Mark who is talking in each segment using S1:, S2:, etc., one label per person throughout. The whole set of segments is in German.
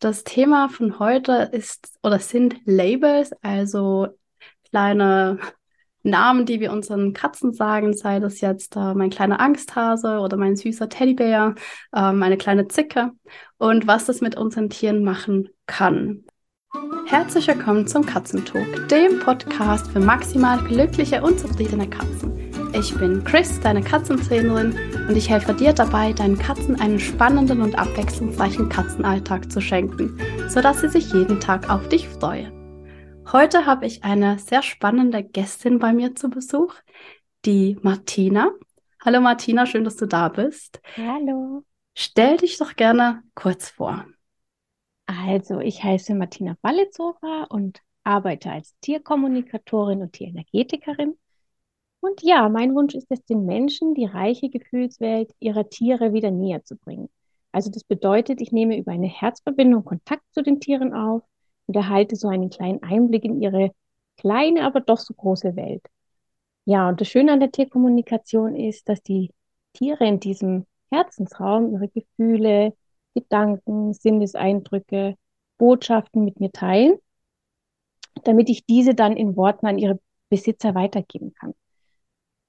S1: Das Thema von heute ist oder sind Labels, also kleine Namen, die wir unseren Katzen sagen, sei das jetzt äh, mein kleiner Angsthase oder mein süßer Teddybär, äh, meine kleine Zicke und was das mit unseren Tieren machen kann. Herzlich willkommen zum Katzentalk, dem Podcast für maximal glückliche und zufriedene Katzen. Ich bin Chris, deine Katzentrainerin, und ich helfe dir dabei, deinen Katzen einen spannenden und abwechslungsreichen Katzenalltag zu schenken, sodass sie sich jeden Tag auf dich freuen. Heute habe ich eine sehr spannende Gästin bei mir zu Besuch, die Martina. Hallo Martina, schön, dass du da bist.
S2: Hallo.
S1: Stell dich doch gerne kurz vor.
S2: Also, ich heiße Martina Ballezora und arbeite als Tierkommunikatorin und Tierenergetikerin und ja, mein Wunsch ist es, den Menschen die reiche Gefühlswelt ihrer Tiere wieder näher zu bringen. Also das bedeutet, ich nehme über eine Herzverbindung Kontakt zu den Tieren auf und erhalte so einen kleinen Einblick in ihre kleine, aber doch so große Welt. Ja, und das Schöne an der Tierkommunikation ist, dass die Tiere in diesem Herzensraum ihre Gefühle, Gedanken, Sinneseindrücke, Botschaften mit mir teilen, damit ich diese dann in Worten an ihre Besitzer weitergeben kann.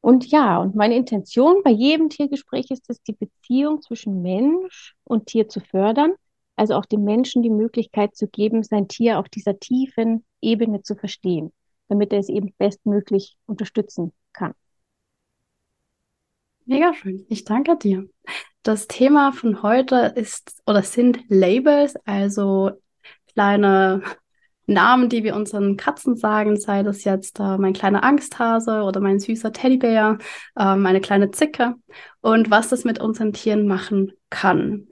S2: Und ja, und meine Intention bei jedem Tiergespräch ist es, die Beziehung zwischen Mensch und Tier zu fördern, also auch dem Menschen die Möglichkeit zu geben, sein Tier auf dieser tiefen Ebene zu verstehen, damit er es eben bestmöglich unterstützen kann.
S1: Mega schön. Ich danke dir. Das Thema von heute ist oder sind Labels, also kleine Namen, die wir unseren Katzen sagen, sei das jetzt äh, mein kleiner Angsthase oder mein süßer Teddybär, äh, meine kleine Zicke und was das mit unseren Tieren machen kann.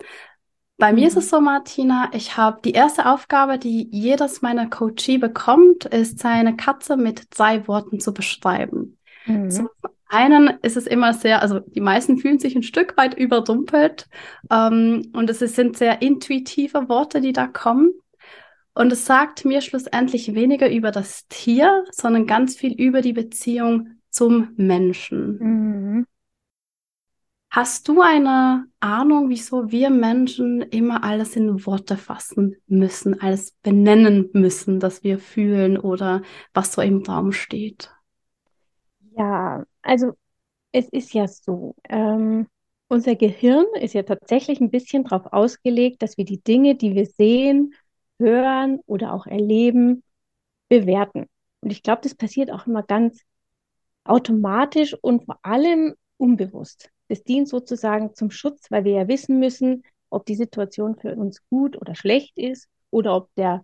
S1: Bei mir ist es so, Martina, ich habe die erste Aufgabe, die jedes meiner Coachie bekommt, ist seine Katze mit zwei Worten zu beschreiben. Mhm. Zum einen ist es immer sehr, also die meisten fühlen sich ein Stück weit überrumpelt ähm, und es sind sehr intuitive Worte, die da kommen. Und es sagt mir schlussendlich weniger über das Tier, sondern ganz viel über die Beziehung zum Menschen. Mhm. Hast du eine Ahnung, wieso wir Menschen immer alles in Worte fassen müssen, alles benennen müssen, dass wir fühlen oder was so im Raum steht?
S2: Ja, also es ist ja so, ähm, unser Gehirn ist ja tatsächlich ein bisschen darauf ausgelegt, dass wir die Dinge, die wir sehen hören oder auch erleben, bewerten. Und ich glaube, das passiert auch immer ganz automatisch und vor allem unbewusst. Das dient sozusagen zum Schutz, weil wir ja wissen müssen, ob die Situation für uns gut oder schlecht ist oder ob der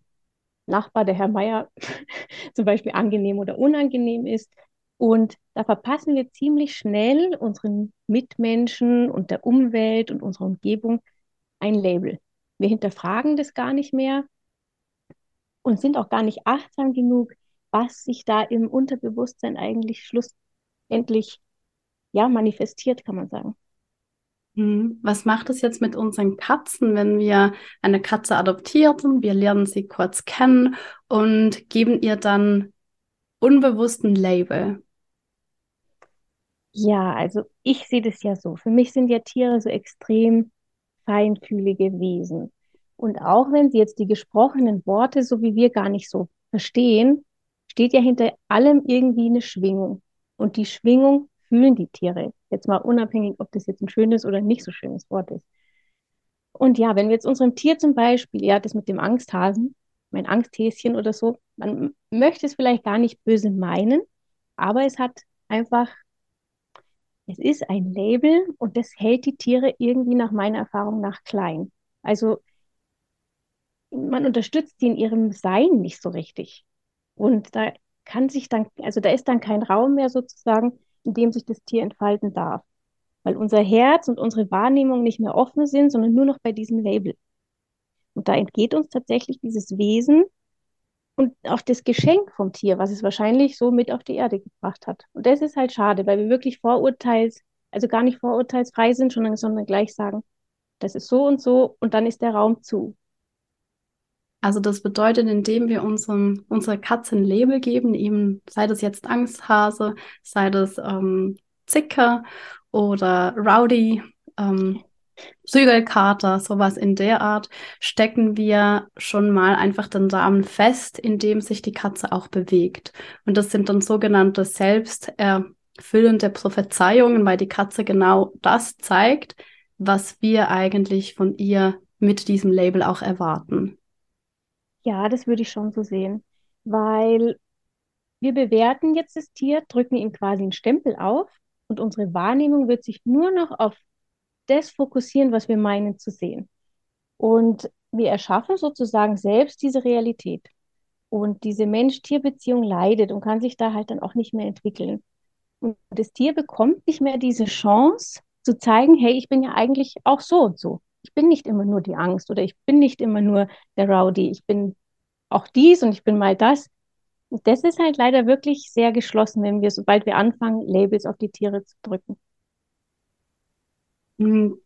S2: Nachbar, der Herr Meier, zum Beispiel angenehm oder unangenehm ist. Und da verpassen wir ziemlich schnell unseren Mitmenschen und der Umwelt und unserer Umgebung ein Label. Wir hinterfragen das gar nicht mehr und sind auch gar nicht achtsam genug, was sich da im Unterbewusstsein eigentlich schlussendlich ja manifestiert, kann man sagen.
S1: Hm, was macht es jetzt mit unseren Katzen, wenn wir eine Katze adoptieren? Wir lernen sie kurz kennen und geben ihr dann unbewussten Label.
S2: Ja, also ich sehe das ja so. Für mich sind ja Tiere so extrem feinfühlige Wesen. Und auch wenn sie jetzt die gesprochenen Worte, so wie wir, gar nicht so verstehen, steht ja hinter allem irgendwie eine Schwingung. Und die Schwingung fühlen die Tiere. Jetzt mal unabhängig, ob das jetzt ein schönes oder nicht so schönes Wort ist. Und ja, wenn wir jetzt unserem Tier zum Beispiel, ja, das mit dem Angsthasen, mein Angsthäschen oder so, man möchte es vielleicht gar nicht böse meinen, aber es hat einfach, es ist ein Label und das hält die Tiere irgendwie nach meiner Erfahrung nach klein. Also man unterstützt sie in ihrem Sein nicht so richtig. Und da kann sich dann, also da ist dann kein Raum mehr sozusagen, in dem sich das Tier entfalten darf. Weil unser Herz und unsere Wahrnehmung nicht mehr offen sind, sondern nur noch bei diesem Label. Und da entgeht uns tatsächlich dieses Wesen und auch das Geschenk vom Tier, was es wahrscheinlich so mit auf die Erde gebracht hat. Und das ist halt schade, weil wir wirklich vorurteils, also gar nicht vorurteilsfrei sind, sondern, sondern gleich sagen, das ist so und so und dann ist der Raum zu.
S1: Also das bedeutet, indem wir unserem, unserer Katze ein Label geben, eben sei das jetzt Angsthase, sei das ähm, Zicker oder Rowdy, ähm, Prügelkater, sowas in der Art, stecken wir schon mal einfach den Samen fest, indem sich die Katze auch bewegt. Und das sind dann sogenannte selbsterfüllende Prophezeiungen, weil die Katze genau das zeigt, was wir eigentlich von ihr mit diesem Label auch erwarten.
S2: Ja, das würde ich schon so sehen, weil wir bewerten jetzt das Tier, drücken ihm quasi einen Stempel auf und unsere Wahrnehmung wird sich nur noch auf das fokussieren, was wir meinen zu sehen. Und wir erschaffen sozusagen selbst diese Realität. Und diese Mensch-Tier-Beziehung leidet und kann sich da halt dann auch nicht mehr entwickeln. Und das Tier bekommt nicht mehr diese Chance zu zeigen, hey, ich bin ja eigentlich auch so und so. Ich bin nicht immer nur die Angst oder ich bin nicht immer nur der Rowdy. Ich bin auch dies und ich bin mal das. Und das ist halt leider wirklich sehr geschlossen, wenn wir, sobald wir anfangen, Labels auf die Tiere zu drücken.
S1: Hm,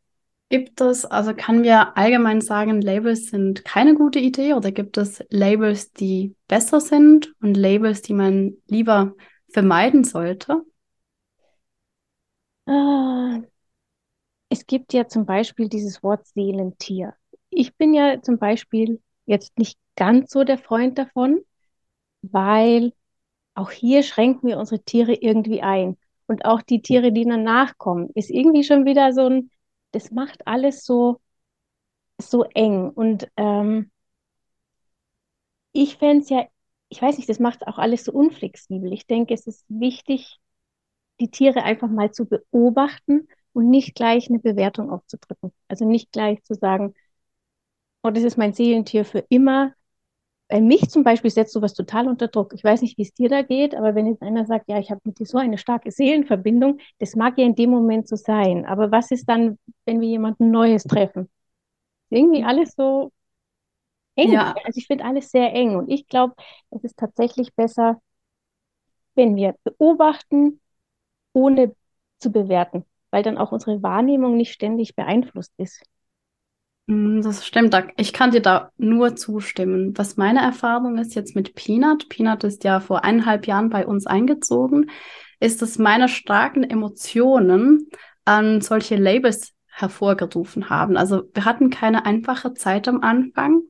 S1: Gibt es, also kann wir allgemein sagen, Labels sind keine gute Idee oder gibt es Labels, die besser sind und Labels, die man lieber vermeiden sollte?
S2: Ah, es gibt ja zum Beispiel dieses Wort Seelentier. Ich bin ja zum Beispiel jetzt nicht ganz so der Freund davon, weil auch hier schränken wir unsere Tiere irgendwie ein. Und auch die Tiere, die danach kommen, ist irgendwie schon wieder so ein, das macht alles so, so eng. Und ähm, ich fände es ja, ich weiß nicht, das macht auch alles so unflexibel. Ich denke, es ist wichtig, die Tiere einfach mal zu beobachten und nicht gleich eine Bewertung aufzudrücken. Also nicht gleich zu sagen, oh, das ist mein Seelentier für immer. Bei mich zum Beispiel setzt sowas total unter Druck. Ich weiß nicht, wie es dir da geht, aber wenn jetzt einer sagt, ja, ich habe mit dir so eine starke Seelenverbindung, das mag ja in dem Moment so sein. Aber was ist dann, wenn wir jemanden Neues treffen? Irgendwie alles so eng.
S1: Ja,
S2: Also ich finde alles sehr eng. Und ich glaube, es ist tatsächlich besser, wenn wir beobachten, ohne zu bewerten, weil dann auch unsere Wahrnehmung nicht ständig beeinflusst ist.
S1: mm, das stimmt. Ich kann dir da nur zustimmen. Was meine Erfahrung ist jetzt mit Peanut, Peanut ist ja vor eineinhalb Jahren bei uns eingezogen, ist, dass meine starken Emotionen an solche Labels hervorgerufen haben. Also wir hatten keine einfache Zeit am Anfang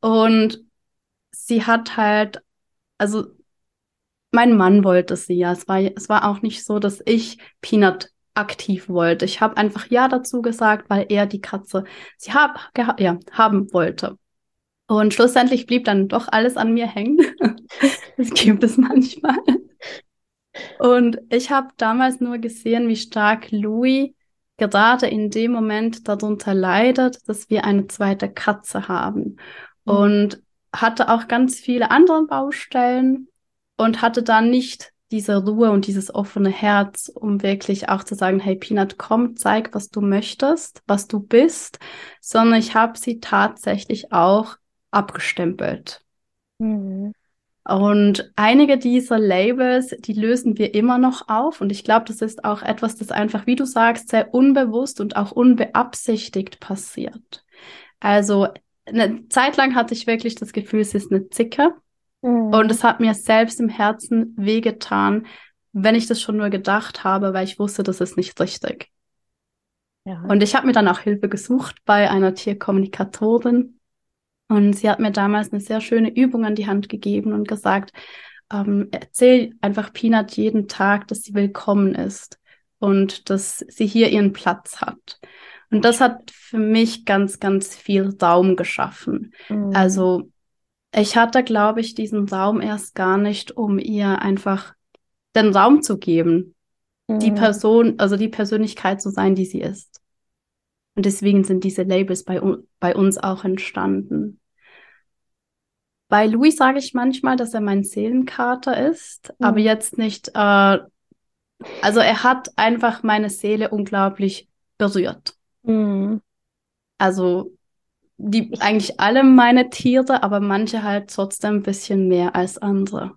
S1: und sie hat halt, also Mein Mann wollte sie ja. Es war, es war auch nicht so, dass ich Peanut aktiv wollte. Ich habe einfach Ja dazu gesagt, weil er die Katze sie hab, ja, haben wollte. Und schlussendlich blieb dann doch alles an mir hängen. Das gibt es manchmal. Und ich habe damals nur gesehen, wie stark Louis gerade in dem Moment darunter leidet, dass wir eine zweite Katze haben.
S2: Mhm.
S1: Und hatte auch ganz viele andere Baustellen und hatte dann nicht diese Ruhe und dieses offene Herz, um wirklich auch zu sagen, hey Peanut, komm, zeig, was du möchtest, was du bist, sondern ich habe sie tatsächlich auch abgestempelt.
S2: Mhm.
S1: Und einige dieser Labels, die lösen wir immer noch auf. Und ich glaube, das ist auch etwas, das einfach, wie du sagst, sehr unbewusst und auch unbeabsichtigt passiert. Also eine Zeit lang hatte ich wirklich das Gefühl, es ist eine Zicke. Und
S2: Mhm.
S1: es hat mir selbst im Herzen wehgetan, wenn ich das schon nur gedacht habe, weil ich wusste, das ist nicht richtig.
S2: Ja.
S1: Und ich habe mir dann auch Hilfe gesucht bei einer Tierkommunikatorin. Und sie hat mir damals eine sehr schöne Übung an die Hand gegeben und gesagt, ähm, erzähl einfach Peanut jeden Tag, dass sie willkommen ist und dass sie hier ihren Platz hat. Und das hat für mich ganz, ganz viel Raum geschaffen.
S2: Mhm.
S1: Also ich hatte, glaube ich, diesen Raum erst gar nicht, um ihr einfach den Raum zu geben, die
S2: Mhm.
S1: Person, also die Persönlichkeit zu sein, die sie ist. Und deswegen sind diese Labels bei, bei uns auch entstanden. Bei Louis sage ich manchmal, dass er mein Seelenkater ist, aber
S2: Mhm.
S1: jetzt nicht, äh, also er hat einfach meine Seele unglaublich berührt.
S2: Mhm.
S1: Also die
S2: Ich,
S1: eigentlich alle meine Tiere, aber manche halt trotzdem ein bisschen mehr als andere.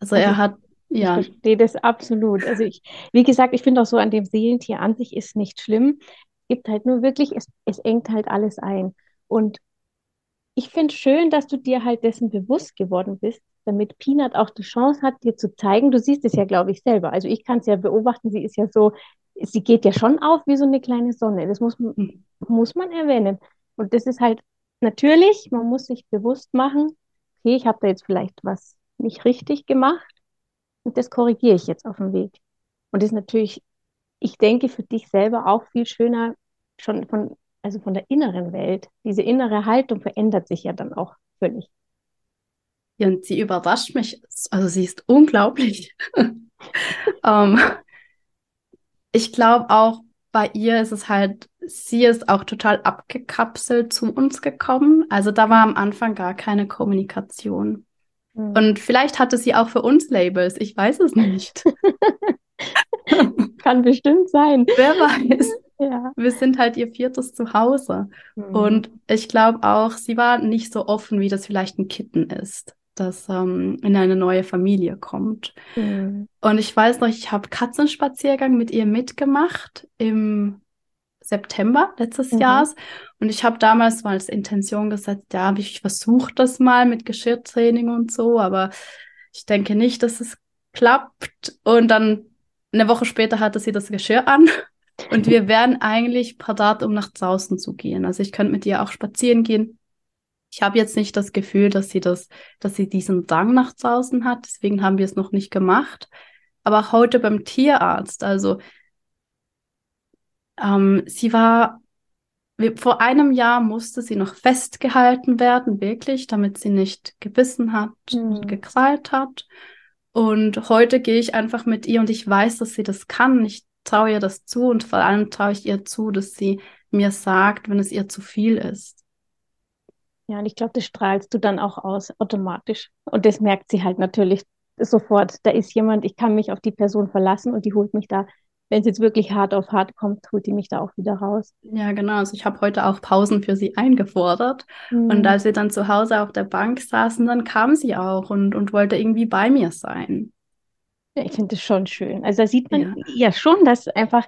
S1: Also
S2: also
S1: er
S2: ich,
S1: hat,
S2: ich
S1: ja,
S2: verstehe das absolut. Also ich, wie gesagt, ich finde auch so an dem Seelentier an sich ist nicht schlimm. Es gibt halt nur wirklich, es, es engt halt alles ein. Und ich finde schön, dass du dir halt dessen bewusst geworden bist, damit Peanut auch die Chance hat, dir zu zeigen. Du siehst es ja, glaube ich, selber. Also ich kann es ja beobachten, sie ist ja so, sie geht ja schon auf wie so eine kleine Sonne. Das muss,
S1: Mhm.
S2: muss man erwähnen. Und das ist halt natürlich, man muss sich bewusst machen, okay, ich habe da jetzt vielleicht was nicht richtig gemacht und das korrigiere ich jetzt auf dem Weg. Und das ist natürlich, ich denke, für dich selber auch viel schöner, schon von, also von der inneren Welt. Diese innere Haltung verändert sich ja dann auch völlig.
S1: Ja, und sie überrascht mich. Also sie ist unglaublich. ähm, ich glaube auch bei ihr ist es halt, sie ist auch total abgekapselt zu uns gekommen. Also da war am Anfang gar keine Kommunikation.
S2: Mhm.
S1: Und vielleicht hatte sie auch für uns Labels. Ich weiß es nicht.
S2: Kann bestimmt sein.
S1: Wer weiß.
S2: Ja.
S1: Wir sind halt ihr viertes Zuhause.
S2: Mhm.
S1: Und ich glaube auch, sie war nicht so offen, wie das vielleicht ein Kitten ist, das ähm, in eine neue Familie kommt.
S2: Mhm.
S1: Und ich weiß noch, ich habe Katzenspaziergang mit ihr mitgemacht im September letztes
S2: Mhm.
S1: Jahres. Und ich habe damals mal als Intention gesetzt, ja, ich versuche das mal mit Geschirrtraining und so, aber ich denke nicht, dass es klappt. Und dann eine Woche später hatte sie das Geschirr an. Und wir wären eigentlich parat, um nach draußen zu gehen. Also ich könnte mit ihr auch spazieren gehen. Ich habe jetzt nicht das Gefühl, dass sie das, dass sie diesen Drang nach draußen hat. Deswegen haben wir es noch nicht gemacht. Aber auch heute beim Tierarzt, also ähm, sie war, vor einem Jahr musste sie noch festgehalten werden, wirklich, damit sie nicht gebissen hat und
S2: Mhm.
S1: gekrallt hat. Und heute gehe ich einfach mit ihr und ich weiß, dass sie das kann. Ich traue ihr das zu und vor allem traue ich ihr zu, dass sie mir sagt, wenn es ihr zu viel ist.
S2: Ja, und ich glaube, das strahlst du dann auch aus, automatisch. Und das merkt sie halt natürlich sofort. Da ist jemand, ich kann mich auf die Person verlassen und die holt mich da, wenn es jetzt wirklich hart auf hart kommt, holt die mich da auch wieder raus.
S1: Ja, genau. Also ich habe heute auch Pausen für sie eingefordert. Und
S2: Mhm.
S1: als wir dann zu Hause auf der Bank saßen, dann kam sie auch und, und wollte irgendwie bei mir sein.
S2: Ja, ich finde das schon schön. Also da sieht man
S1: Ja.
S2: ja schon, dass einfach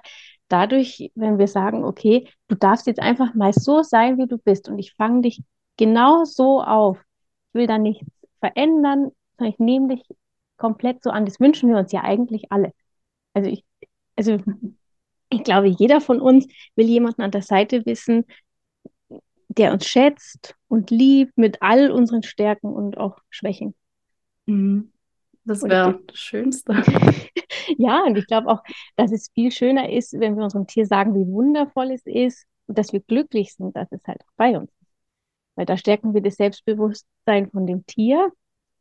S2: dadurch, wenn wir sagen, okay, du darfst jetzt einfach mal so sein, wie du bist und ich fange dich genau so auf. Ich will da nichts verändern, sondern ich nehme dich komplett so an. Das wünschen wir uns ja eigentlich alle. Also ich, also ich glaube, jeder von uns will jemanden an der Seite wissen, der uns schätzt und liebt mit all unseren Stärken und auch Schwächen.
S1: Mhm. Das wäre das Schönste.
S2: Ja, und ich glaube auch, dass es viel schöner ist, wenn wir unserem Tier sagen, wie wundervoll es ist und dass wir glücklich sind, dass es halt auch bei uns ist. Weil da stärken wir das Selbstbewusstsein von dem Tier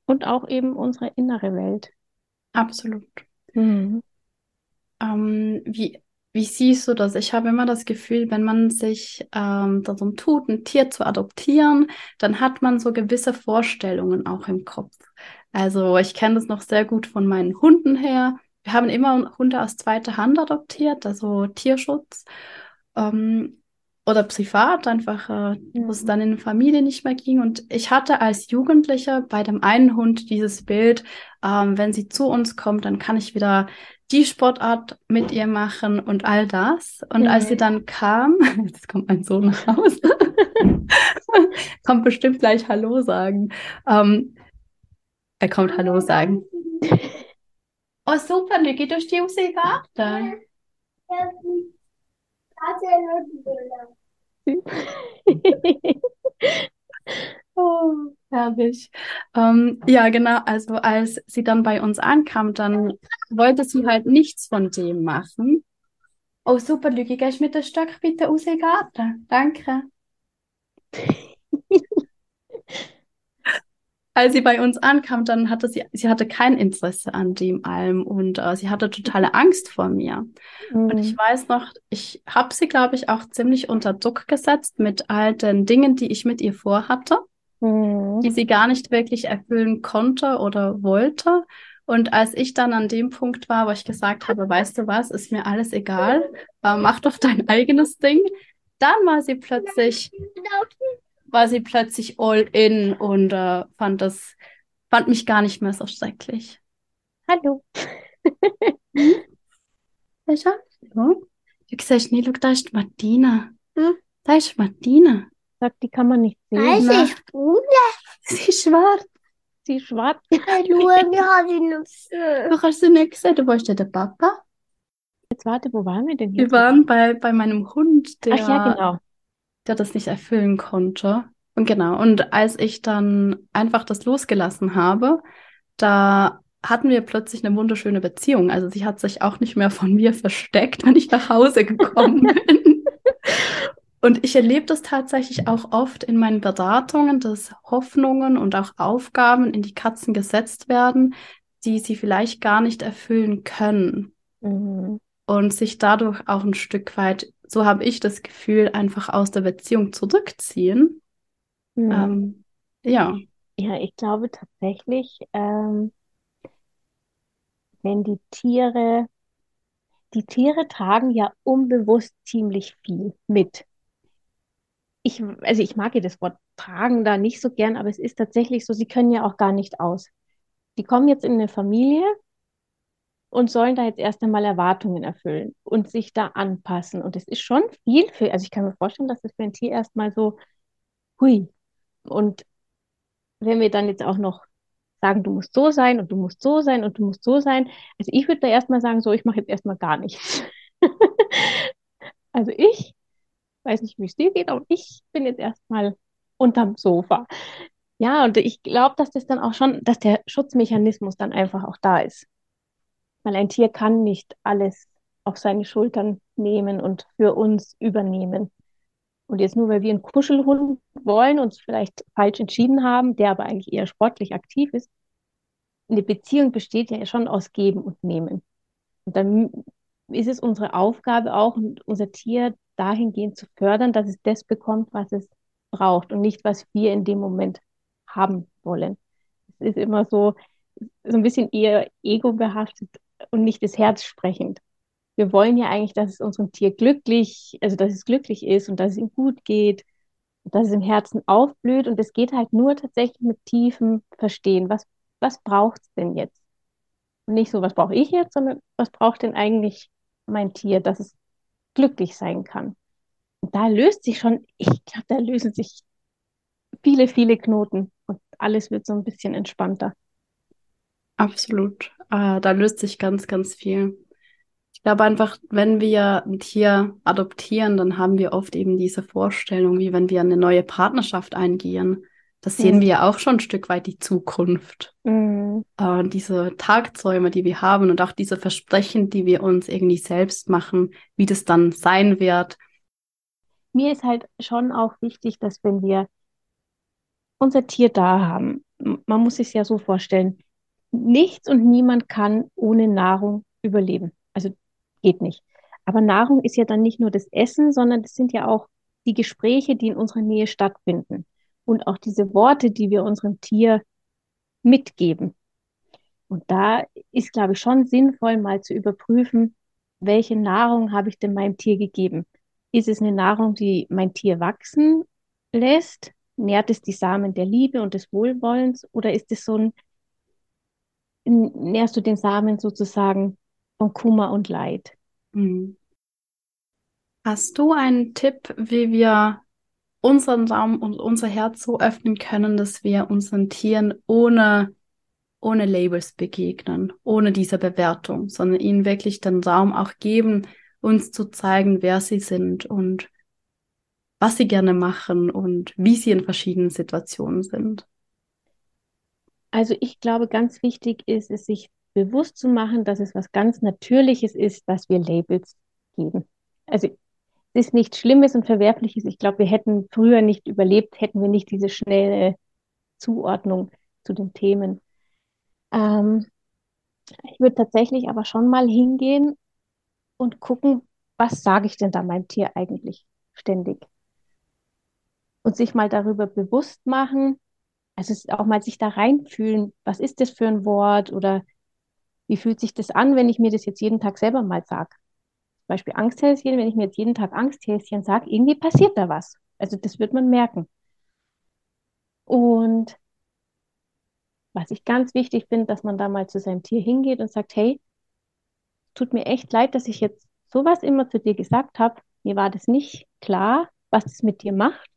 S2: und auch eben unsere innere Welt.
S1: Absolut.
S2: Mhm.
S1: Ähm, wie, wie siehst du das? Ich habe immer das Gefühl, wenn man sich ähm, darum tut, ein Tier zu adoptieren, dann hat man so gewisse Vorstellungen auch im Kopf. Also ich kenne das noch sehr gut von meinen Hunden her. Wir haben immer Hunde aus zweiter Hand adoptiert, also Tierschutz. Ähm, oder privat, einfach, äh, wo es
S2: Mhm.
S1: dann in der Familie nicht mehr ging. Und ich hatte als Jugendlicher bei dem einen Hund dieses Bild, ähm, wenn sie zu uns kommt, dann kann ich wieder die Sportart mit ihr machen und all das. Und als sie
S2: Mhm.
S1: dann kam, jetzt kommt mein Sohn nach Hause, kommt bestimmt gleich Hallo sagen. Ähm, er kommt Hallo sagen. Oh super, Niki, du stehst im Garten. Oh, herrlich. Ähm, ja, genau. Also als sie dann bei uns ankam, dann wollte sie halt nichts von dem machen. Oh, super, Lügi, gehst mit dem Stock bitte raus in den Garten? Danke. Als sie bei uns ankam, dann hatte sie, sie hatte kein Interesse an dem allem und äh, sie hatte totale Angst vor mir. Und ich
S2: Mhm.
S1: weiß noch, ich habe sie, glaube ich, auch ziemlich unter Druck gesetzt mit all den Dingen, die ich mit ihr vorhatte.
S2: Mhm.
S1: die sie gar nicht wirklich erfüllen konnte oder wollte. Und als ich dann an dem Punkt war, wo ich gesagt habe, weißt du was, ist mir alles egal, äh, mach doch dein eigenes Ding, dann war sie plötzlich, war sie plötzlich all in und äh, fand das, fand mich gar nicht mehr so schrecklich.
S2: Hallo.
S1: Schau, du nicht, schau, da ist Martina.
S3: Hm?
S1: Da ist Martina.
S2: Sagt, die kann man nicht sehen.
S3: Weiß
S1: Na.
S3: ich, Bruder.
S1: Sie ist schwarz.
S2: Sie ist schwarz.
S3: Hallo, wir haben ihn gesehen.
S1: Du kannst sie nicht sehen, du weißt ja der Papa.
S2: Jetzt warte, wo waren wir denn
S1: Wir
S2: jetzt?
S1: waren bei, bei meinem Hund, der,
S2: Ach ja, genau.
S1: Der das nicht erfüllen konnte. Und genau, und als ich dann einfach das losgelassen habe, da hatten wir plötzlich eine wunderschöne Beziehung. Also sie hat sich auch nicht mehr von mir versteckt, wenn ich nach Hause gekommen bin. Und ich erlebe das tatsächlich auch oft in meinen Beratungen, dass Hoffnungen und auch Aufgaben in die Katzen gesetzt werden, die sie vielleicht gar nicht erfüllen können.
S2: Mhm.
S1: Und sich dadurch auch ein Stück weit, so habe ich das Gefühl, einfach aus der Beziehung zurückziehen.
S2: Mhm.
S1: Ähm, ja,
S2: Ja, ich glaube tatsächlich, ähm, wenn die Tiere, die Tiere tragen ja unbewusst ziemlich viel mit. Ich, also ich mag ja das Wort tragen da nicht so gern, aber es ist tatsächlich so, sie können ja auch gar nicht aus. Die kommen jetzt in eine Familie und sollen da jetzt erst einmal Erwartungen erfüllen und sich da anpassen. Und es ist schon viel für, also ich kann mir vorstellen, dass das für ein Tier erstmal so, hui. Und wenn wir dann jetzt auch noch sagen, du musst so sein und du musst so sein und du musst so sein. Also ich würde da erstmal sagen, so, ich mache jetzt erstmal gar nichts. Also ich weiß nicht, wie es dir geht, aber ich bin jetzt erstmal unterm Sofa. Ja, und ich glaube, dass das dann auch schon, dass der Schutzmechanismus dann einfach auch da ist. Weil ein Tier kann nicht alles auf seine Schultern nehmen und für uns übernehmen. Und jetzt nur, weil wir einen Kuschelhund wollen und vielleicht falsch entschieden haben, der aber eigentlich eher sportlich aktiv ist, eine Beziehung besteht ja schon aus Geben und Nehmen. Und dann ist es unsere Aufgabe auch, unser Tier dahingehend zu fördern, dass es das bekommt, was es braucht und nicht, was wir in dem Moment haben wollen. Es ist immer so, so ein bisschen eher ego-behaftet und nicht das Herz sprechend. Wir wollen ja eigentlich, dass es unserem Tier glücklich, also dass es glücklich ist und dass es ihm gut geht, dass es im Herzen aufblüht. Und es geht halt nur tatsächlich mit tiefem Verstehen. Was, was braucht es denn jetzt? Und nicht so, was brauche ich jetzt, sondern was braucht denn eigentlich mein Tier, dass es glücklich sein kann. Und da löst sich schon, ich glaube, da lösen sich viele, viele Knoten und alles wird so ein bisschen entspannter.
S1: absolut. Äh, da löst sich ganz, ganz viel. Ich glaube einfach, wenn wir ein Tier adoptieren, dann haben wir oft eben diese Vorstellung, wie wenn wir eine neue Partnerschaft eingehen. Das sehen
S2: Mhm.
S1: wir ja auch schon ein Stück weit die Zukunft.
S2: Mhm.
S1: Äh, diese Tagträume, die wir haben und auch diese Versprechen, die wir uns irgendwie selbst machen, wie das dann sein wird.
S2: Mir ist halt schon auch wichtig, dass wenn wir unser Tier da haben, man muss sich ja so vorstellen, nichts und niemand kann ohne Nahrung überleben. Also geht nicht. Aber Nahrung ist ja dann nicht nur das Essen, sondern das sind ja auch die Gespräche, die in unserer Nähe stattfinden. Und auch diese Worte, die wir unserem Tier mitgeben. Und da ist, glaube ich, schon sinnvoll, mal zu überprüfen, welche Nahrung habe ich denn meinem Tier gegeben? Ist es eine Nahrung, die mein Tier wachsen lässt? Nährt es die Samen der Liebe und des Wohlwollens? Oder ist es so ein, nährst du den Samen sozusagen von Kummer und Leid?
S1: Hm. Hast du einen Tipp, wie wir unseren Raum und unser Herz so öffnen können, dass wir unseren Tieren ohne, ohne Labels begegnen, ohne diese Bewertung, sondern ihnen wirklich den Raum auch geben, uns zu zeigen, wer sie sind und was sie gerne machen und wie sie in verschiedenen Situationen sind?
S2: Also ich glaube, ganz wichtig ist es, sich bewusst zu machen, dass es was ganz Natürliches ist, dass wir Labels geben. Also es ist nichts Schlimmes und Verwerfliches. Ich glaube, wir hätten früher nicht überlebt, hätten wir nicht diese schnelle Zuordnung zu den Themen. Ähm, ich würde tatsächlich aber schon mal hingehen und gucken, was sage ich denn da meinem Tier eigentlich ständig? Und sich mal darüber bewusst machen, also auch mal sich da reinfühlen, was ist das für ein Wort oder wie fühlt sich das an, wenn ich mir das jetzt jeden Tag selber mal sage? Zum Beispiel Angsthäschen, wenn ich mir jetzt jeden Tag Angsthäschen sage, irgendwie passiert da was. Also das wird man merken. Und was ich ganz wichtig finde, dass man da mal zu seinem Tier hingeht und sagt, hey, tut mir echt leid, dass ich jetzt sowas immer zu dir gesagt habe. Mir war das nicht klar, was es mit dir macht.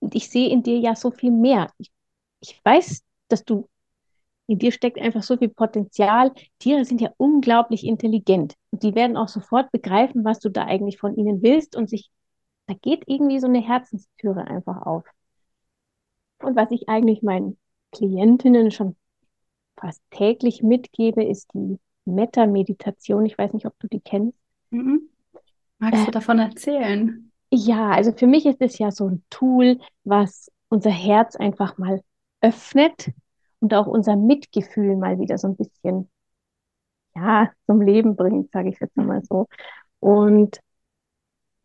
S2: Und ich sehe in dir ja so viel mehr. Ich, ich weiß, dass du In dir steckt einfach so viel Potenzial. Tiere sind ja unglaublich intelligent. Und die werden auch sofort begreifen, was du da eigentlich von ihnen willst. Und sich, da geht irgendwie so eine Herzenstüre einfach auf. Und was ich eigentlich meinen Klientinnen schon fast täglich mitgebe, ist die Metta-Meditation. Ich weiß nicht, ob du die kennst.
S1: Mhm. Magst du
S2: Äh,
S1: davon erzählen?
S2: ja, also für mich ist es ja so ein Tool, was unser Herz einfach mal öffnet und auch unser Mitgefühl mal wieder so ein bisschen, ja, zum Leben bringt, sage ich jetzt mal so. Und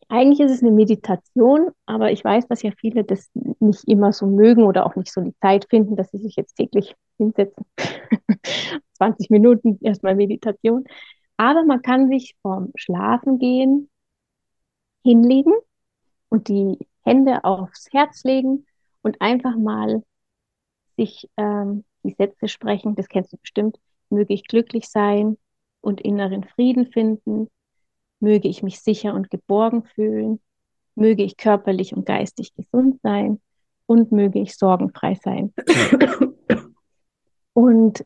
S2: eigentlich ist es eine Meditation, aber ich weiß, dass ja viele das nicht immer so mögen oder auch nicht so die Zeit finden, dass sie sich jetzt täglich hinsetzen. 20 Minuten erstmal Meditation. Aber man kann sich vorm Schlafengehen hinlegen und die Hände aufs Herz legen und einfach mal sich ähm, die Sätze sprechen, das kennst du bestimmt, möge ich glücklich sein und inneren Frieden finden, möge ich mich sicher und geborgen fühlen, möge ich körperlich und geistig gesund sein und möge ich sorgenfrei sein. Und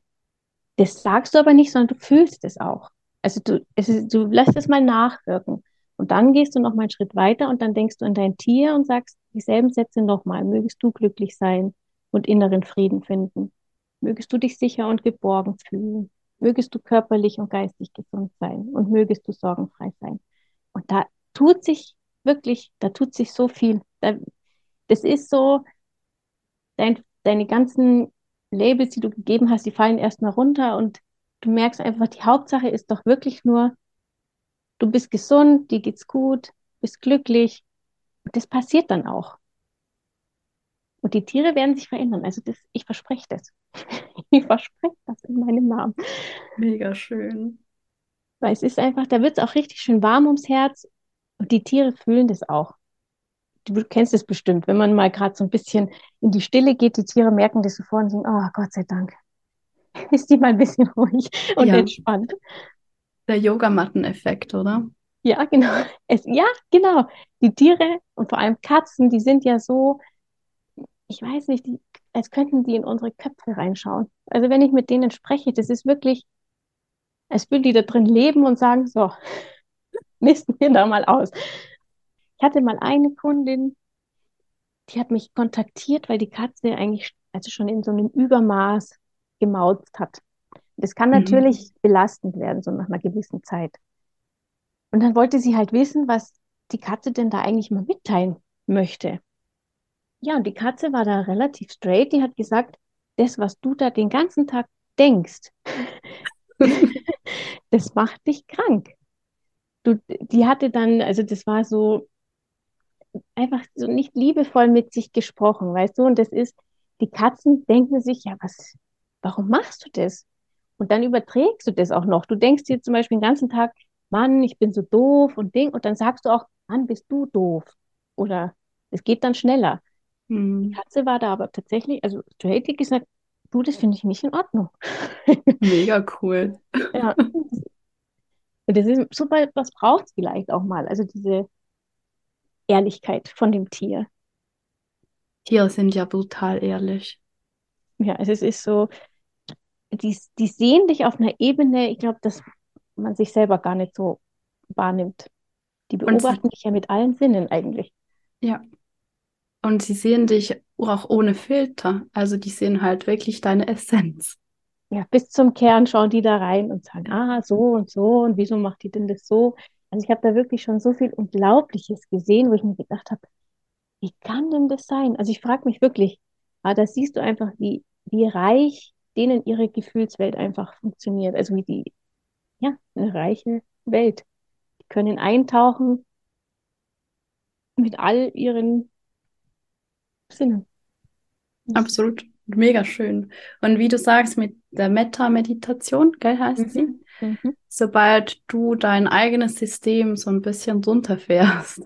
S2: das sagst du aber nicht, sondern du fühlst es auch. Also du, es ist, du lässt es mal nachwirken. Und dann gehst du noch mal einen Schritt weiter und dann denkst du an dein Tier und sagst dieselben Sätze nochmal. Mögest du glücklich sein und inneren Frieden finden. Mögest du dich sicher und geborgen fühlen. Mögest du körperlich und geistig gesund sein und mögest du sorgenfrei sein. Und da tut sich wirklich, da tut sich so viel. Da, das ist so, dein, deine ganzen Labels, die du gegeben hast, die fallen erstmal runter und du merkst einfach, die Hauptsache ist doch wirklich nur, du bist gesund, dir geht's gut, bist glücklich. Und das passiert dann auch. Und die Tiere werden sich verändern. Also das, ich verspreche das. Ich verspreche das in meinem Namen.
S1: Mega schön.
S2: Weil es ist einfach, da wird es auch richtig schön warm ums Herz und die Tiere fühlen das auch. Du kennst es bestimmt, wenn man mal gerade so ein bisschen in die Stille geht, die Tiere merken das sofort und sagen, oh Gott sei Dank, ist die mal ein bisschen ruhig und
S1: Ja,
S2: entspannt.
S1: der Yogamatten-Effekt, oder?
S2: Ja, genau. Es, ja, genau. Die Tiere und vor allem Katzen, die sind ja so, ich weiß nicht, die, als könnten die in unsere Köpfe reinschauen. Also wenn ich mit denen spreche, das ist wirklich, als würden die da drin leben und sagen, so, misten wir da mal aus. Ich hatte mal eine Kundin, die hat mich kontaktiert, weil die Katze eigentlich also schon in so einem Übermaß gemauzt hat. Das kann
S1: Mhm.
S2: natürlich belastend werden, so nach einer gewissen Zeit. Und dann wollte sie halt wissen, was die Katze denn da eigentlich mal mitteilen möchte. Ja, und die Katze war da relativ straight. Die hat gesagt, das, was du da den ganzen Tag denkst, das macht dich krank. Du, die hatte dann, also das war so einfach so nicht liebevoll mit sich gesprochen, weißt du? Und das ist, die Katzen denken sich, ja, was, warum machst du das? Und dann überträgst du das auch noch. Du denkst dir zum Beispiel den ganzen Tag, Mann, ich bin so doof und Ding. Und dann sagst du auch, Mann, bist du doof. Oder es geht dann schneller. Die
S1: Mhm.
S2: Katze war da aber tatsächlich, also straight gesagt, du, das finde ich nicht in Ordnung.
S1: Mega cool.
S2: Ja. Und das ist super, was braucht es vielleicht auch mal? Also diese Ehrlichkeit von dem Tier.
S1: Tiere sind ja brutal ehrlich.
S2: Ja, also es ist so, die, die sehen dich auf einer Ebene, ich glaube, dass man sich selber gar nicht so wahrnimmt. Die
S1: Und
S2: beobachten dich ja mit allen Sinnen eigentlich.
S1: ja, und sie sehen dich auch ohne Filter. Also die sehen halt wirklich deine Essenz.
S2: Ja, bis zum Kern schauen die da rein und sagen, ah, so und so und wieso macht die denn das so? Also ich habe da wirklich schon so viel Unglaubliches gesehen, wo ich mir gedacht habe, wie kann denn das sein? Also ich frage mich wirklich, ah, da siehst du einfach, wie, wie reich denen ihre Gefühlswelt einfach funktioniert. Also wie die, ja, eine reiche Welt. Die können eintauchen mit all ihren Sinnen. Das,
S1: Absolut. Mega schön. Und wie du sagst, mit der Metta-Meditation, gell, heißt
S2: mhm,
S1: sie?
S2: mhm,
S1: Sobald du dein eigenes System so ein bisschen runterfährst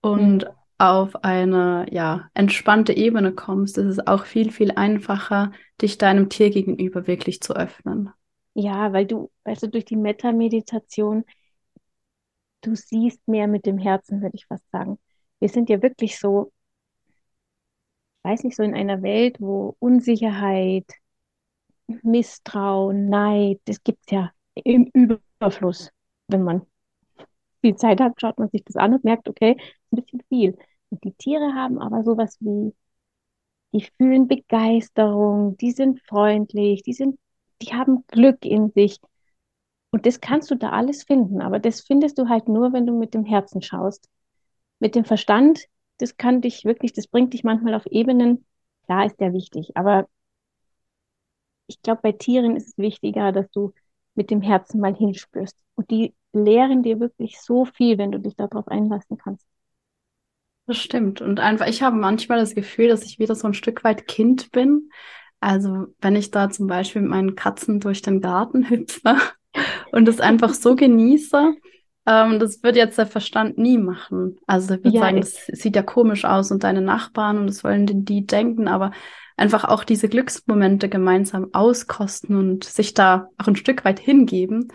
S1: und
S2: mhm.
S1: auf eine, ja, entspannte Ebene kommst, ist es auch viel, viel einfacher, dich deinem Tier gegenüber wirklich zu öffnen.
S2: Ja, weil du, weißt du, durch die Metta-Meditation, du siehst mehr mit dem Herzen, würde ich fast sagen. Wir sind ja wirklich so, weiß nicht, so in einer Welt, wo Unsicherheit, Misstrauen, Neid, das gibt es ja im Überfluss. Wenn man viel Zeit hat, schaut man sich das an und merkt, okay, ein bisschen viel. Und die Tiere haben aber sowas wie, die fühlen Begeisterung, die sind freundlich, die sind, die haben Glück in sich. Und das kannst du da alles finden, aber das findest du halt nur, wenn du mit dem Herzen schaust. Mit dem Verstand, das kann dich wirklich, das bringt dich manchmal auf Ebenen, klar ist der wichtig, aber ich glaube, bei Tieren ist es wichtiger, dass du mit dem Herzen mal hinspürst. Und die lehren dir wirklich so viel, wenn du dich darauf einlassen kannst.
S1: Das stimmt. Und einfach, ich habe manchmal das Gefühl, dass ich wieder so ein Stück weit Kind bin. Also, wenn ich da zum Beispiel mit meinen Katzen durch den Garten hüpfe und es einfach so genieße, ähm, das wird jetzt der Verstand nie machen. Also, ich würde ja, sagen, das sieht ja komisch aus und deine Nachbarn und das wollen die denken, aber einfach auch diese Glücksmomente gemeinsam auskosten und sich da auch ein Stück weit hingeben.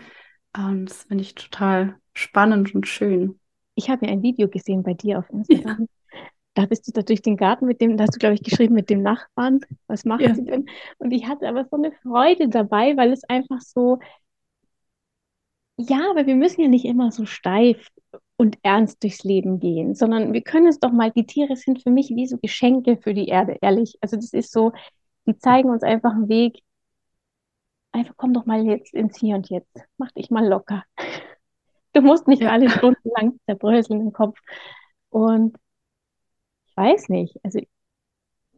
S1: Ähm, das finde ich total spannend und schön.
S2: Ich habe ja ein Video gesehen bei dir auf Instagram. Ja. Da bist du da durch den Garten mit dem, da hast du, glaube ich, geschrieben mit dem Nachbarn. Was macht ja. sie denn? Und ich hatte aber so eine Freude dabei, weil es einfach so, ja, aber wir müssen ja nicht immer so steif und ernst durchs Leben gehen, sondern wir können es doch mal, die Tiere sind für mich wie so Geschenke für die Erde, ehrlich. Also das ist so, die zeigen uns einfach einen Weg. Einfach komm doch mal jetzt ins Hier und Jetzt. Mach dich mal locker. Du musst nicht ja. alle Stunden lang zerbröseln im Kopf. Und ich weiß nicht, also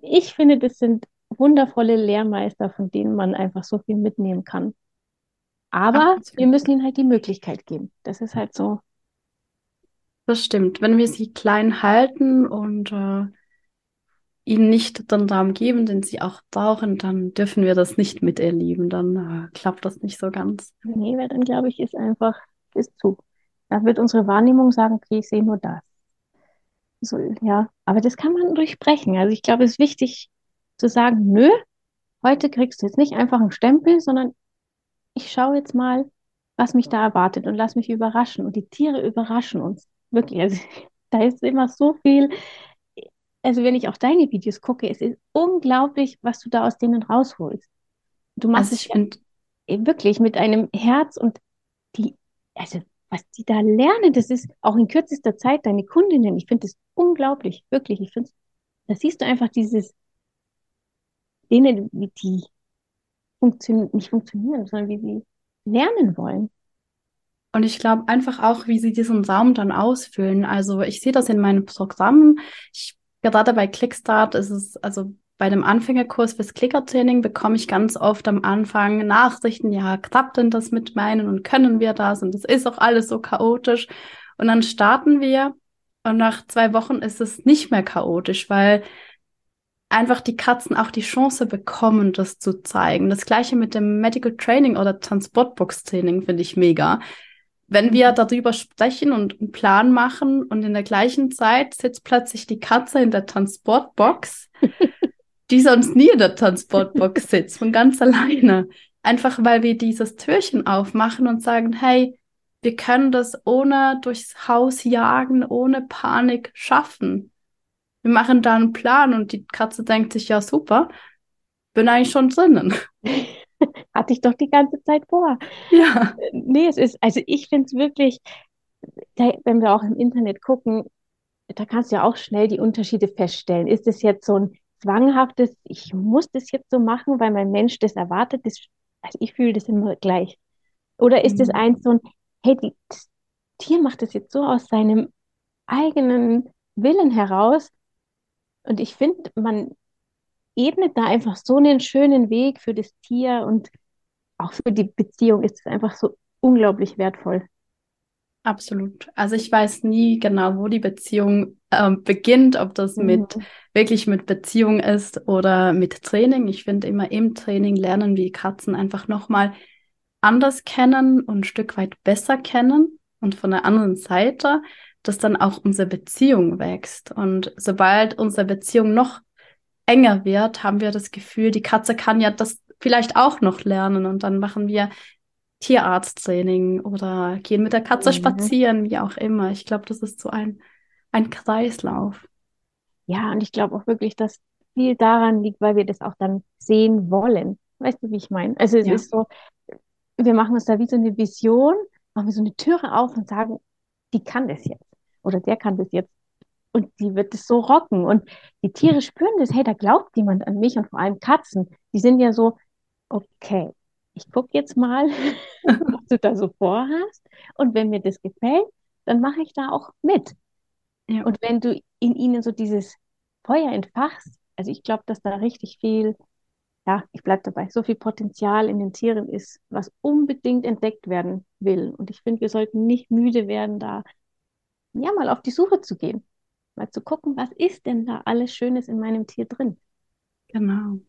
S2: ich finde, das sind wundervolle Lehrmeister, von denen man einfach so viel mitnehmen kann. Aber Ach, wir müssen ihnen halt die Möglichkeit geben. Das ist halt so
S1: das stimmt. Wenn wir sie klein halten und äh, ihnen nicht den Raum geben, den sie auch brauchen, dann dürfen wir das nicht miterleben. Dann äh, klappt das nicht so ganz.
S2: Nee, weil dann glaube ich, ist einfach, ist zu. Da wird unsere Wahrnehmung sagen, okay, ich sehe nur das. So, ja, aber das kann man durchbrechen. Also ich glaube, es ist wichtig zu sagen, nö, heute kriegst du jetzt nicht einfach einen Stempel, sondern ich schaue jetzt mal, was mich da erwartet und lass mich überraschen. Und die Tiere überraschen uns. Wirklich, also da ist immer so viel. Also wenn ich auch deine Videos gucke, es ist unglaublich, was du da aus denen rausholst. Du machst also es find... wirklich mit einem Herz und die, also was die da lernen, das ist auch in kürzester Zeit deine Kundinnen. Ich finde das unglaublich, wirklich. Ich finde, da siehst du einfach dieses, denen, die funktionieren, nicht funktionieren, sondern wie sie lernen wollen.
S1: Und ich glaube einfach auch, wie sie diesen Raum dann ausfüllen. Also ich sehe das in meinen Programmen. Ich, gerade bei Clickstart ist es, also bei dem Anfängerkurs fürs Klickertraining bekomme ich ganz oft am Anfang Nachrichten, ja, klappt denn das mit meinen und können wir das? Und das ist auch alles so chaotisch. Und dann starten wir und nach zwei Wochen ist es nicht mehr chaotisch, weil einfach die Katzen auch die Chance bekommen, das zu zeigen. Das gleiche mit dem Medical Training oder Transportbox Training finde ich mega wenn wir darüber sprechen und einen Plan machen und in der gleichen Zeit sitzt plötzlich die Katze in der Transportbox, die sonst nie in der Transportbox sitzt, von ganz alleine. Einfach weil wir dieses Türchen aufmachen und sagen, hey, wir können das ohne durchs Haus jagen, ohne Panik schaffen. Wir machen da einen Plan und die Katze denkt sich, ja super, bin eigentlich schon drinnen.
S2: Hatte ich doch die ganze Zeit vor. Ja. Nee, es ist, also ich finde es wirklich, wenn wir auch im Internet gucken, da kannst du ja auch schnell die Unterschiede feststellen. Ist es jetzt so ein zwanghaftes, ich muss das jetzt so machen, weil mein Mensch das erwartet? Das, also ich fühle das immer gleich. Oder ist es mhm. eins so ein, hey, das Tier macht das jetzt so aus seinem eigenen Willen heraus. Und ich finde, man ebnet da einfach so einen schönen Weg für das Tier und auch für die Beziehung ist es einfach so unglaublich wertvoll.
S1: Absolut. Also ich weiß nie genau, wo die Beziehung äh, beginnt, ob das mhm. mit wirklich mit Beziehung ist oder mit Training. Ich finde immer im Training lernen wir Katzen einfach nochmal anders kennen und ein Stück weit besser kennen und von der anderen Seite, dass dann auch unsere Beziehung wächst. Und sobald unsere Beziehung noch enger wird, haben wir das Gefühl, die Katze kann ja das vielleicht auch noch lernen und dann machen wir Tierarzttraining oder gehen mit der Katze mhm. spazieren, wie auch immer. Ich glaube, das ist so ein, ein Kreislauf.
S2: Ja, und ich glaube auch wirklich, dass viel daran liegt, weil wir das auch dann sehen wollen. Weißt du, wie ich meine? Also es
S1: Ja,
S2: ist so, wir machen uns da wie so eine Vision, machen wir so eine Türe auf und sagen, die kann das jetzt oder der kann das jetzt. Und die wird es so rocken. Und die Tiere spüren das, hey, da glaubt jemand an mich und vor allem Katzen, die sind ja so, okay, ich gucke jetzt mal, was du da so vorhast. Und wenn mir das gefällt, dann mache ich da auch mit.
S1: ja,
S2: Und wenn du in ihnen so dieses Feuer entfachst, also ich glaube, dass da richtig viel, ja, ich bleibe dabei, so viel Potenzial in den Tieren ist, was unbedingt entdeckt werden will. Und ich finde, wir sollten nicht müde werden, da ja mal auf die Suche zu gehen, mal zu gucken, was ist denn da alles Schönes in meinem Tier drin.
S1: genau.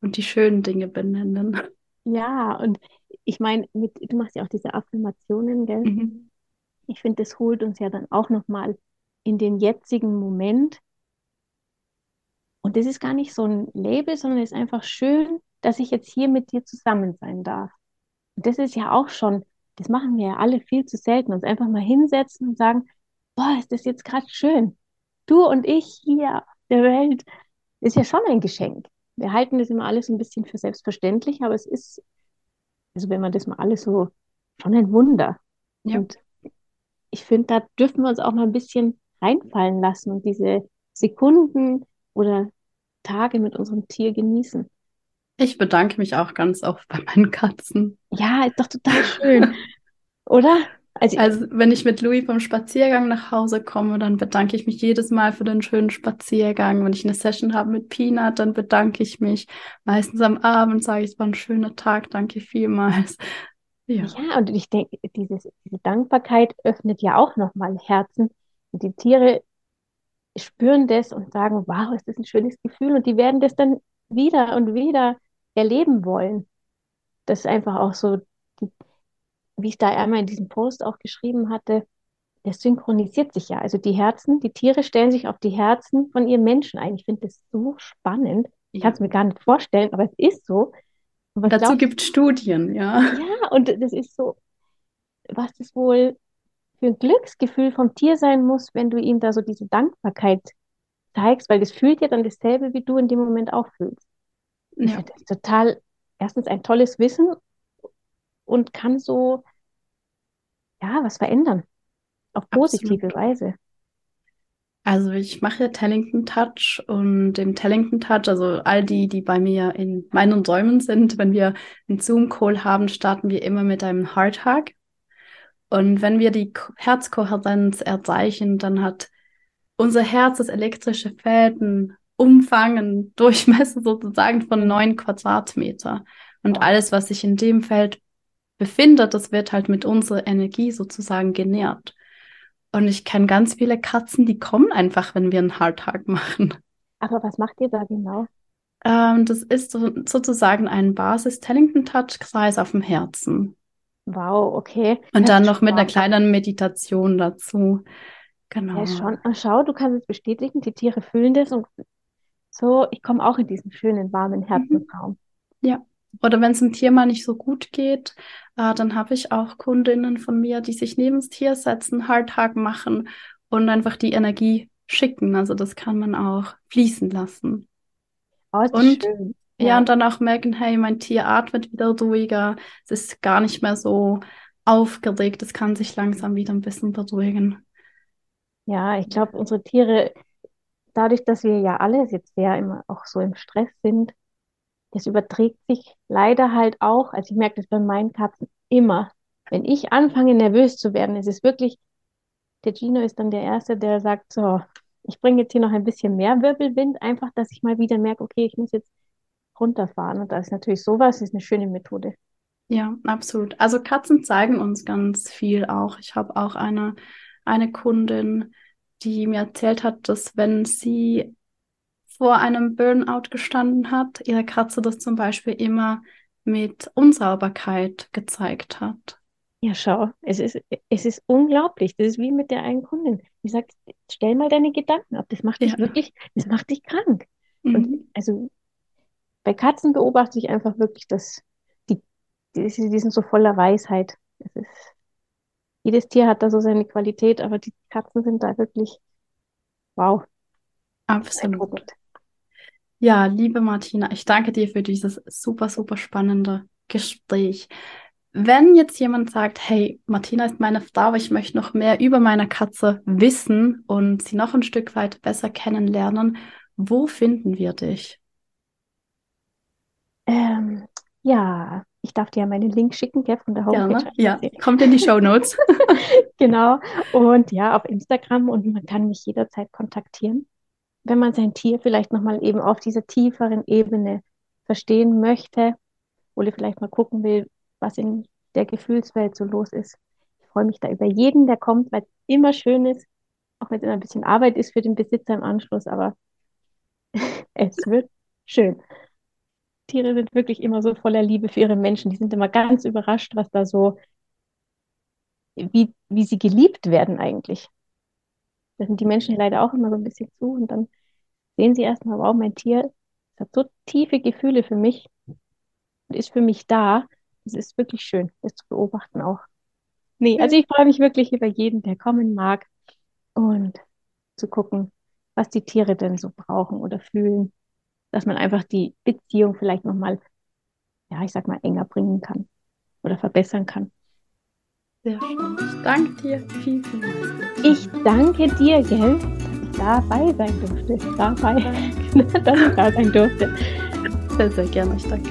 S1: Und die schönen Dinge benennen.
S2: Ja, und ich meine, du machst ja auch diese Affirmationen, gell?
S1: Mhm.
S2: Ich finde, das holt uns ja dann auch nochmal in den jetzigen Moment Und das ist gar nicht so ein Label, sondern es ist einfach schön, dass ich jetzt hier mit dir zusammen sein darf. Und das ist ja auch schon, das machen wir ja alle viel zu selten, uns einfach mal hinsetzen und sagen, boah, ist das jetzt gerade schön. Du und ich hier auf der Welt, ist ja schon ein Geschenk. Wir halten das immer alles ein bisschen für selbstverständlich, aber es ist, also wenn man das mal alles so, schon ein Wunder.
S1: Ja.
S2: Und ich finde, da dürfen wir uns auch mal ein bisschen reinfallen lassen und diese Sekunden oder Tage mit unserem Tier genießen.
S1: Ich bedanke mich auch ganz oft bei meinen Katzen.
S2: Ja, ist doch total schön, oder? Also,
S1: Also, wenn ich mit Louis vom Spaziergang nach Hause komme, dann bedanke ich mich jedes Mal für den schönen Spaziergang. Wenn ich eine Session habe mit Peanut, dann bedanke ich mich. Meistens am Abend sage ich, es war ein schöner Tag, danke vielmals. Ja,
S2: ja, und ich denke, dieses, diese Dankbarkeit öffnet ja auch nochmal Herzen. Und die Tiere spüren das und sagen, wow, ist das ein schönes Gefühl. Und die werden das dann wieder und wieder erleben wollen. Das ist einfach auch so, die, wie ich da einmal in diesem Post auch geschrieben hatte, das synchronisiert sich ja. Also die Herzen, die Tiere stellen sich auf die Herzen von ihren Menschen ein. Ich finde das so spannend. Ich kann es mir gar nicht vorstellen, aber es ist so.
S1: Dazu gibt es Studien, ja.
S2: Ja, und das ist so, was das wohl für ein Glücksgefühl vom Tier sein muss, wenn du ihm da so diese Dankbarkeit zeigst, weil das fühlt ja dann dasselbe, wie du in dem Moment auch fühlst.
S1: Ja,
S2: das total, erstens ein tolles Wissen und kann so, ja, was verändern, auf
S1: absolut.
S2: positive Weise.
S1: Also ich mache Tellington Touch und im Tellington Touch, also all die, die bei mir in meinen Räumen sind, wenn wir einen Zoom-Call haben, starten wir immer mit einem Heart Hug. Und wenn wir die Ko- Herzkohärenz erreichen, dann hat unser Herz das elektrische Feld einen Umfang, einen Durchmesser sozusagen von neun Quadratmeter. Und alles, was sich in dem Feld befindet, das wird halt mit unserer Energie sozusagen genährt. Und ich kenne ganz viele Katzen, die kommen einfach, wenn wir einen Hardtag machen.
S2: Aber was macht ihr da genau?
S1: Ähm, das ist so, sozusagen ein Basis-Tellington-Touch-Kreis auf dem Herzen.
S2: Wow, okay.
S1: Und dann noch mit einer kleinen Meditation dazu.
S2: Ja,
S1: Genau.
S2: schon. Ah, Schau, du kannst es bestätigen, die Tiere fühlen das und so, ich komme auch in diesen schönen, warmen
S1: Mhm.
S2: Herzensraum.
S1: Ja. Oder wenn es dem Tier mal nicht so gut geht, äh, dann habe ich auch Kundinnen von mir, die sich neben das Tier setzen, Hardtag machen und einfach die Energie schicken. Also das kann man auch fließen lassen.
S2: Oh,
S1: Und
S2: schön.
S1: ja,
S2: Ja.
S1: und dann auch merken, hey, mein Tier atmet wieder ruhiger, es ist gar nicht mehr so aufgeregt, es kann sich langsam wieder ein bisschen beruhigen.
S2: Ja, ich glaube, unsere Tiere, dadurch, dass wir ja alle jetzt sehr immer auch so im Stress sind, das überträgt sich leider halt auch. Also ich merke das bei meinen Katzen immer. Wenn ich anfange, nervös zu werden, ist es wirklich, der Gino ist dann der Erste, der sagt, so, ich bringe jetzt hier noch ein bisschen mehr Wirbelwind, einfach, dass ich mal wieder merke, okay, ich muss jetzt runterfahren. Und da ist natürlich sowas, ist eine schöne Methode.
S1: Ja, absolut. Also Katzen zeigen uns ganz viel auch. Ich habe auch eine, eine Kundin, die mir erzählt hat, dass wenn sie vor einem Burnout gestanden hat, ihre Katze das zum Beispiel immer mit Unsauberkeit gezeigt hat.
S2: Ja, schau, es ist, es ist unglaublich. Das ist wie mit der einen Kundin. Die sagt, stell mal deine Gedanken ab. Das macht dich
S1: Ja.
S2: wirklich, das macht dich krank. Und
S1: Mhm.
S2: also bei Katzen beobachte ich einfach wirklich, dass die, die, die sind so voller Weisheit. Es ist, jedes Tier hat da so seine Qualität, aber die Katzen sind da wirklich, wow,
S1: Absolut. Ja, liebe Martina, ich danke dir für dieses super, super spannende Gespräch. Wenn jetzt jemand sagt, hey, Martina ist meine Frau, aber ich möchte noch mehr über meine Katze wissen und sie noch ein Stück weit besser kennenlernen, wo finden wir dich?
S2: Ähm, ja, ich darf dir ja meinen Link schicken, gell, von der
S1: Homepage. Ja, ja. kommt in die Show Notes.
S2: genau. Und ja, auf Instagram und man kann mich jederzeit kontaktieren. Wenn man sein Tier vielleicht nochmal eben auf dieser tieferen Ebene verstehen möchte oder vielleicht mal gucken will, was in der Gefühlswelt so los ist. Ich freue mich da über jeden, der kommt, weil es immer schön ist, auch wenn es immer ein bisschen Arbeit ist für den Besitzer im Anschluss, aber es wird schön. Tiere sind wirklich immer so voller Liebe für ihre Menschen. Die sind immer ganz überrascht, was da so, wie, wie sie geliebt werden eigentlich. Da sind die Menschen leider auch immer so ein bisschen zu und dann sehen sie erstmal, wow, mein Tier hat so tiefe Gefühle für mich und ist für mich da. Es ist wirklich schön, das zu beobachten auch. Nee, also ich freue mich wirklich über jeden, der kommen mag und zu gucken, was die Tiere denn so brauchen oder fühlen dass man einfach die Beziehung vielleicht nochmal, ja, ich sag mal, enger bringen kann oder verbessern kann.
S1: Sehr schön. Danke dir viel, vielmals.
S2: Ich danke dir, gell, dabei sein durfte. Dabei, dass ich da sein durfte.
S1: Sehr, sehr gerne. Ich danke.